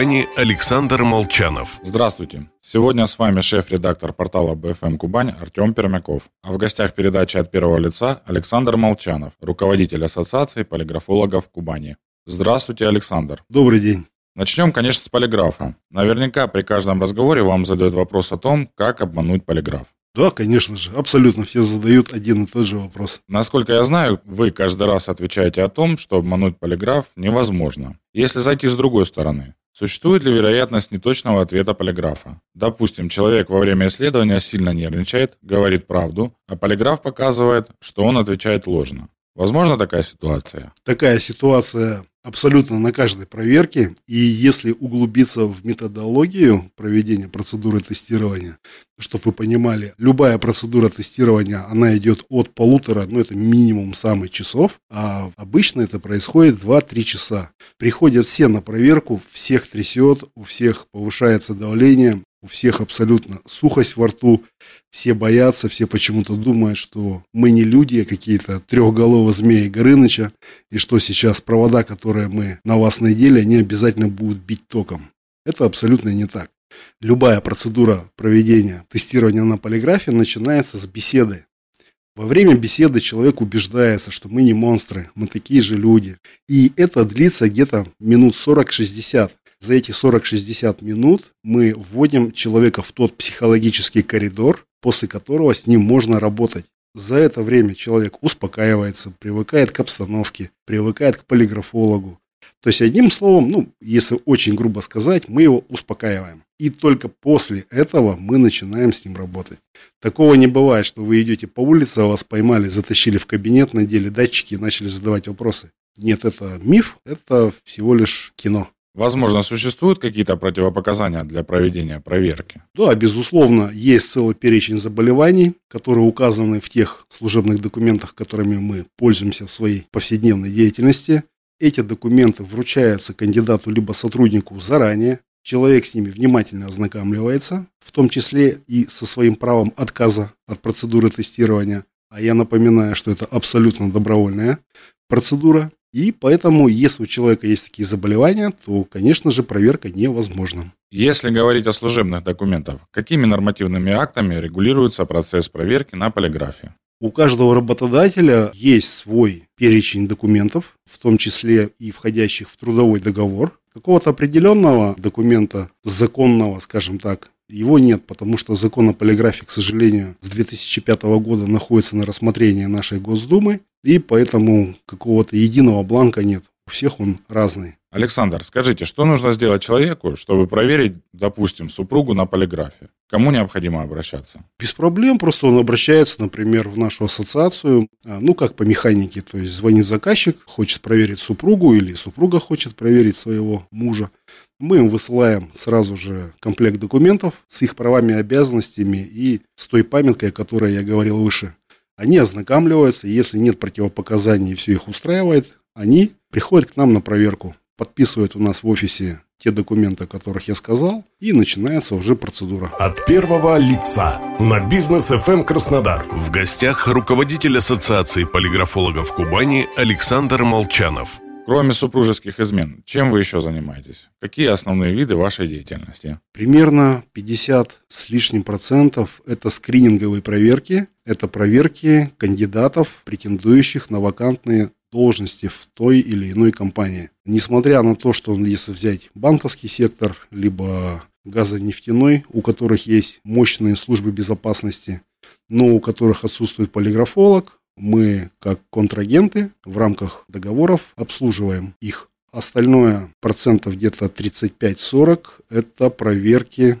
Александр Молчанов. Здравствуйте. Сегодня с вами шеф-редактор портала BFM Кубань Артем Пермяков. А в гостях передачи от первого лица Александр Молчанов, руководитель Ассоциации полиграфологов Кубани. Здравствуйте, Александр. Добрый день. Начнем, конечно, с полиграфа. Наверняка при каждом разговоре вам задают вопрос о том, как обмануть полиграф. Да, конечно же, абсолютно все задают один и тот же вопрос. Насколько я знаю, вы каждый раз отвечаете о том, что обмануть полиграф невозможно. Если зайти с другой стороны, Существует ли вероятность неточного ответа полиграфа? Допустим, человек во время исследования сильно нервничает, говорит правду, а полиграф показывает, что он отвечает ложно. Возможно такая ситуация? Такая ситуация абсолютно на каждой проверке. И если углубиться в методологию проведения процедуры тестирования, чтобы вы понимали, любая процедура тестирования, она идет от полутора, ну это минимум самый часов, а обычно это происходит 2-3 часа. Приходят все на проверку, всех трясет, у всех повышается давление, у всех абсолютно сухость во рту, все боятся, все почему-то думают, что мы не люди, а какие-то трехголовые змеи Горыныча, и что сейчас провода, которые мы на вас надели, они обязательно будут бить током. Это абсолютно не так. Любая процедура проведения тестирования на полиграфе начинается с беседы. Во время беседы человек убеждается, что мы не монстры, мы такие же люди. И это длится где-то минут 40-60. За эти 40-60 минут мы вводим человека в тот психологический коридор, после которого с ним можно работать. За это время человек успокаивается, привыкает к обстановке, привыкает к полиграфологу. То есть, одним словом, ну, если очень грубо сказать, мы его успокаиваем. И только после этого мы начинаем с ним работать. Такого не бывает, что вы идете по улице, а вас поймали, затащили в кабинет, надели датчики и начали задавать вопросы. Нет, это миф, это всего лишь кино. Возможно, существуют какие-то противопоказания для проведения проверки? Да, безусловно, есть целый перечень заболеваний, которые указаны в тех служебных документах, которыми мы пользуемся в своей повседневной деятельности. Эти документы вручаются кандидату либо сотруднику заранее, человек с ними внимательно ознакомливается, в том числе и со своим правом отказа от процедуры тестирования. А я напоминаю, что это абсолютно добровольная процедура. И поэтому, если у человека есть такие заболевания, то, конечно же, проверка невозможна. Если говорить о служебных документах, какими нормативными актами регулируется процесс проверки на полиграфе? У каждого работодателя есть свой перечень документов, в том числе и входящих в трудовой договор. Какого-то определенного документа, законного, скажем так, его нет, потому что закон о полиграфе, к сожалению, с 2005 года находится на рассмотрении нашей Госдумы, и поэтому какого-то единого бланка нет. У всех он разный. Александр, скажите, что нужно сделать человеку, чтобы проверить, допустим, супругу на полиграфе? Кому необходимо обращаться? Без проблем, просто он обращается, например, в нашу ассоциацию, а, ну, как по механике, то есть звонит заказчик, хочет проверить супругу или супруга хочет проверить своего мужа. Мы им высылаем сразу же комплект документов с их правами и обязанностями и с той памяткой, о которой я говорил выше. Они ознакомливаются, если нет противопоказаний и все их устраивает, они приходят к нам на проверку, подписывают у нас в офисе те документы, о которых я сказал, и начинается уже процедура. От первого лица на бизнес FM Краснодар. В гостях руководитель Ассоциации полиграфологов Кубани Александр Молчанов. Кроме супружеских измен, чем вы еще занимаетесь? Какие основные виды вашей деятельности? Примерно 50 с лишним процентов – это скрининговые проверки. Это проверки кандидатов, претендующих на вакантные должности в той или иной компании. Несмотря на то, что если взять банковский сектор, либо газонефтяной, у которых есть мощные службы безопасности, но у которых отсутствует полиграфолог, мы, как контрагенты, в рамках договоров обслуживаем их. Остальное процентов где-то 35-40 это проверки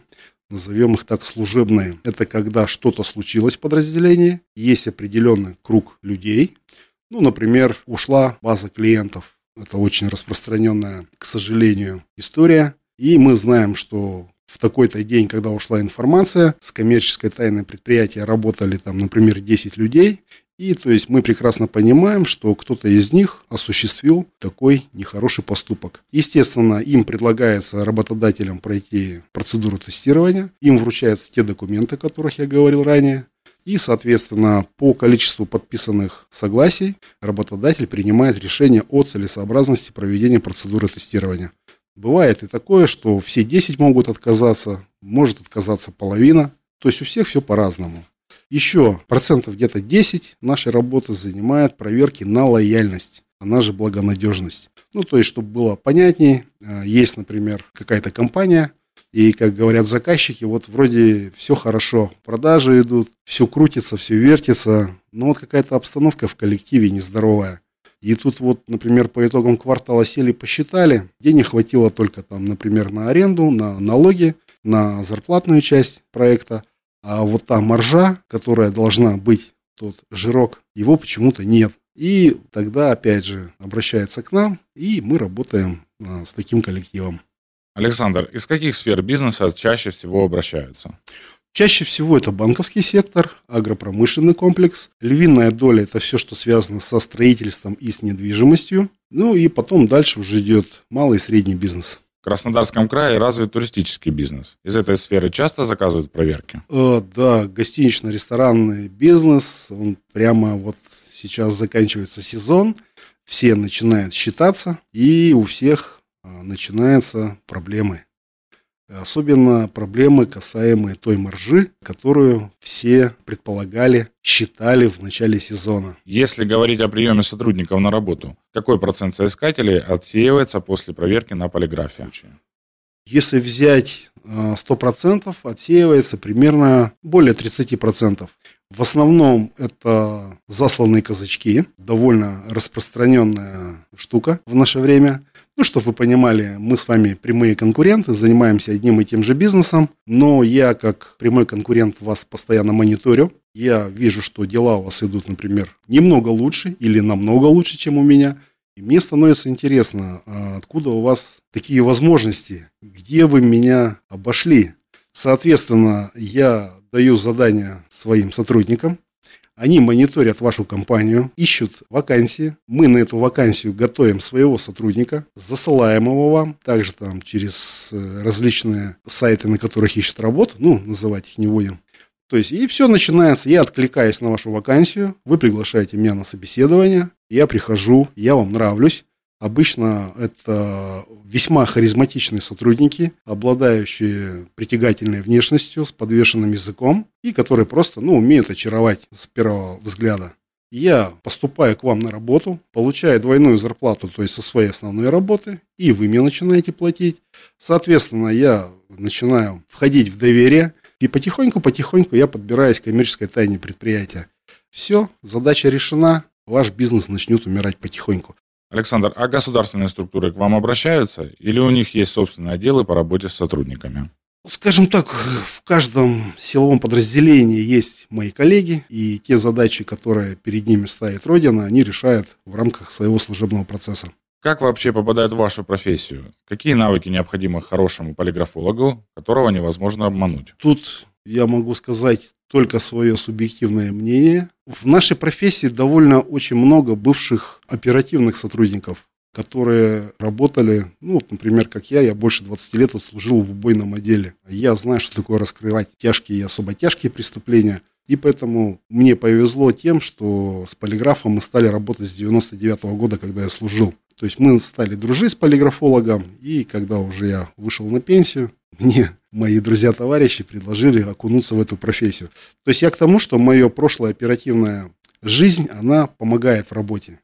назовем их так, служебные. Это когда что-то случилось в подразделении, есть определенный круг людей. Ну, например, ушла база клиентов. Это очень распространенная, к сожалению, история. И мы знаем, что в такой-то день, когда ушла информация, с коммерческой тайной предприятия работали там, например, 10 людей, и то есть мы прекрасно понимаем, что кто-то из них осуществил такой нехороший поступок. Естественно, им предлагается работодателям пройти процедуру тестирования, им вручаются те документы, о которых я говорил ранее, и, соответственно, по количеству подписанных согласий работодатель принимает решение о целесообразности проведения процедуры тестирования. Бывает и такое, что все 10 могут отказаться, может отказаться половина. То есть у всех все по-разному. Еще процентов где-то 10 нашей работы занимает проверки на лояльность, она же благонадежность. Ну, то есть, чтобы было понятнее, э, есть, например, какая-то компания, и, как говорят заказчики, вот вроде все хорошо, продажи идут, все крутится, все вертится, но вот какая-то обстановка в коллективе нездоровая. И тут вот, например, по итогам квартала сели, посчитали, денег хватило только там, например, на аренду, на налоги, на зарплатную часть проекта, а вот та маржа, которая должна быть, тот жирок, его почему-то нет. И тогда, опять же, обращается к нам, и мы работаем а, с таким коллективом. Александр, из каких сфер бизнеса чаще всего обращаются? Чаще всего это банковский сектор, агропромышленный комплекс. Львиная доля – это все, что связано со строительством и с недвижимостью. Ну и потом дальше уже идет малый и средний бизнес. В Краснодарском крае развит туристический бизнес. Из этой сферы часто заказывают проверки? Э, да, гостинично-ресторанный бизнес, он прямо вот сейчас заканчивается сезон, все начинают считаться, и у всех э, начинаются проблемы. Особенно проблемы, касаемые той маржи, которую все предполагали, считали в начале сезона. Если говорить о приеме сотрудников на работу, какой процент соискателей отсеивается после проверки на полиграфе? Если взять 100%, э, отсеивается примерно более 30%. В основном это засланные казачки, довольно распространенная штука в наше время. Ну, чтобы вы понимали, мы с вами прямые конкуренты, занимаемся одним и тем же бизнесом, но я как прямой конкурент вас постоянно мониторю. Я вижу, что дела у вас идут, например, немного лучше или намного лучше, чем у меня. И мне становится интересно, а откуда у вас такие возможности, где вы меня обошли. Соответственно, я даю задания своим сотрудникам, они мониторят вашу компанию, ищут вакансии. Мы на эту вакансию готовим своего сотрудника, засылаем его вам, также там через э, различные сайты, на которых ищут работу, ну, называть их не будем. То есть, и все начинается, я откликаюсь на вашу вакансию, вы приглашаете меня на собеседование, я прихожу, я вам нравлюсь, Обычно это весьма харизматичные сотрудники, обладающие притягательной внешностью, с подвешенным языком и которые просто ну, умеют очаровать с первого взгляда. Я поступаю к вам на работу, получаю двойную зарплату, то есть со своей основной работы, и вы мне начинаете платить. Соответственно, я начинаю входить в доверие, и потихоньку-потихоньку я подбираюсь к коммерческой тайне предприятия. Все, задача решена, ваш бизнес начнет умирать потихоньку. Александр, а государственные структуры к вам обращаются или у них есть собственные отделы по работе с сотрудниками? Скажем так, в каждом силовом подразделении есть мои коллеги, и те задачи, которые перед ними ставит Родина, они решают в рамках своего служебного процесса. Как вообще попадают в вашу профессию? Какие навыки необходимы хорошему полиграфологу, которого невозможно обмануть? Тут я могу сказать только свое субъективное мнение. В нашей профессии довольно очень много бывших оперативных сотрудников, которые работали, ну, вот, например, как я, я больше 20 лет служил в убойном отделе. Я знаю, что такое раскрывать тяжкие и особо тяжкие преступления. И поэтому мне повезло тем, что с полиграфом мы стали работать с 99 -го года, когда я служил. То есть мы стали дружить с полиграфологом, и когда уже я вышел на пенсию, мне мои друзья-товарищи предложили окунуться в эту профессию. То есть я к тому, что мое прошлое оперативная жизнь, она помогает в работе.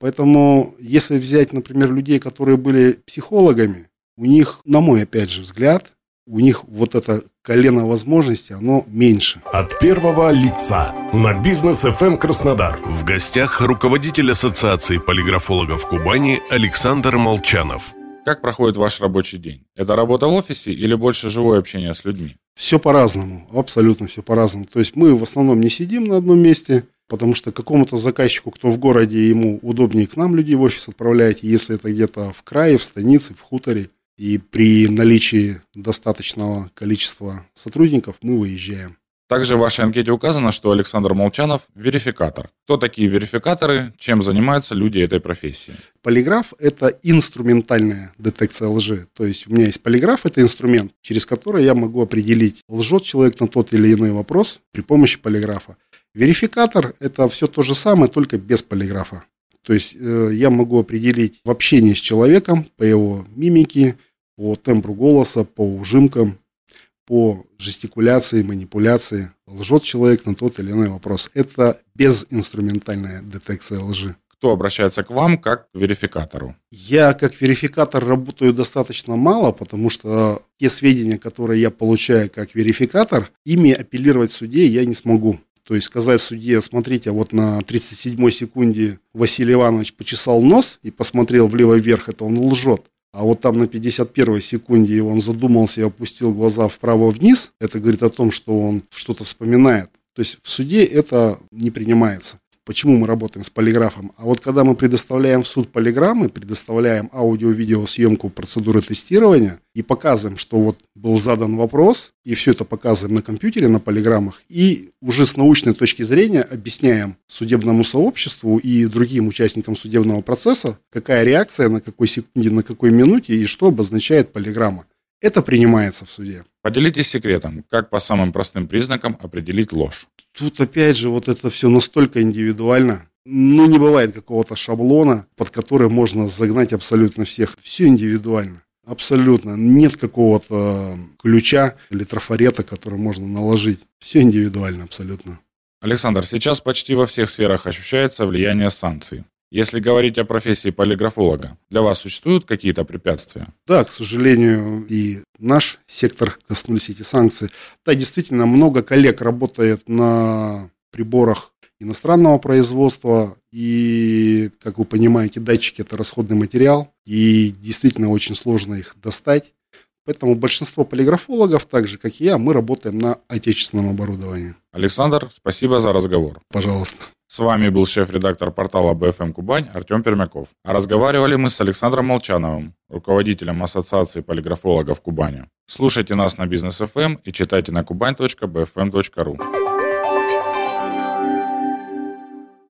Поэтому, если взять, например, людей, которые были психологами, у них, на мой, опять же, взгляд, у них вот это колено возможностей, оно меньше. От первого лица на бизнес FM эм Краснодар. В гостях руководитель Ассоциации полиграфологов Кубани Александр Молчанов. Как проходит ваш рабочий день? Это работа в офисе или больше живое общение с людьми? Все по-разному, абсолютно все по-разному. То есть мы в основном не сидим на одном месте, потому что какому-то заказчику, кто в городе, ему удобнее к нам людей в офис отправлять, если это где-то в крае, в станице, в хуторе, И при наличии достаточного количества сотрудников мы выезжаем. Также в вашей анкете указано, что Александр Молчанов – верификатор. Кто такие верификаторы, чем занимаются люди этой профессии? Полиграф – это инструментальная детекция лжи. То есть у меня есть полиграф – это инструмент, через который я могу определить, лжет человек на тот или иной вопрос при помощи полиграфа. Верификатор – это все то же самое, только без полиграфа. То есть э, я могу определить в общении с человеком по его мимике, по тембру голоса, по ужимкам, по жестикуляции, манипуляции, лжет человек на тот или иной вопрос. Это безинструментальная детекция лжи. Кто обращается к вам как к верификатору? Я как верификатор работаю достаточно мало, потому что те сведения, которые я получаю как верификатор, ими апеллировать в суде я не смогу. То есть сказать судье, смотрите, вот на 37 секунде Василий Иванович почесал нос и посмотрел влево-вверх, это он лжет. А вот там на 51 секунде он задумался и опустил глаза вправо-вниз. Это говорит о том, что он что-то вспоминает. То есть в суде это не принимается. Почему мы работаем с полиграфом? А вот когда мы предоставляем в суд полиграммы, предоставляем аудио-видеосъемку процедуры тестирования и показываем, что вот был задан вопрос, и все это показываем на компьютере, на полиграммах, и уже с научной точки зрения объясняем судебному сообществу и другим участникам судебного процесса, какая реакция, на какой секунде, на какой минуте и что обозначает полиграмма. Это принимается в суде. Поделитесь секретом, как по самым простым признакам определить ложь. Тут опять же вот это все настолько индивидуально. Ну, не бывает какого-то шаблона, под который можно загнать абсолютно всех. Все индивидуально. Абсолютно. Нет какого-то ключа или трафарета, который можно наложить. Все индивидуально абсолютно. Александр, сейчас почти во всех сферах ощущается влияние санкций. Если говорить о профессии полиграфолога, для вас существуют какие-то препятствия? Да, к сожалению, и наш сектор коснулись эти санкции. Да, действительно, много коллег работает на приборах иностранного производства. И, как вы понимаете, датчики – это расходный материал. И действительно очень сложно их достать. Поэтому большинство полиграфологов, так же как и я, мы работаем на отечественном оборудовании. Александр, спасибо за разговор. Пожалуйста. С вами был шеф-редактор портала BFM Кубань Артем Пермяков. А разговаривали мы с Александром Молчановым, руководителем Ассоциации полиграфологов Кубани. Слушайте нас на Бизнес FM и читайте на kuban.bfm.ru.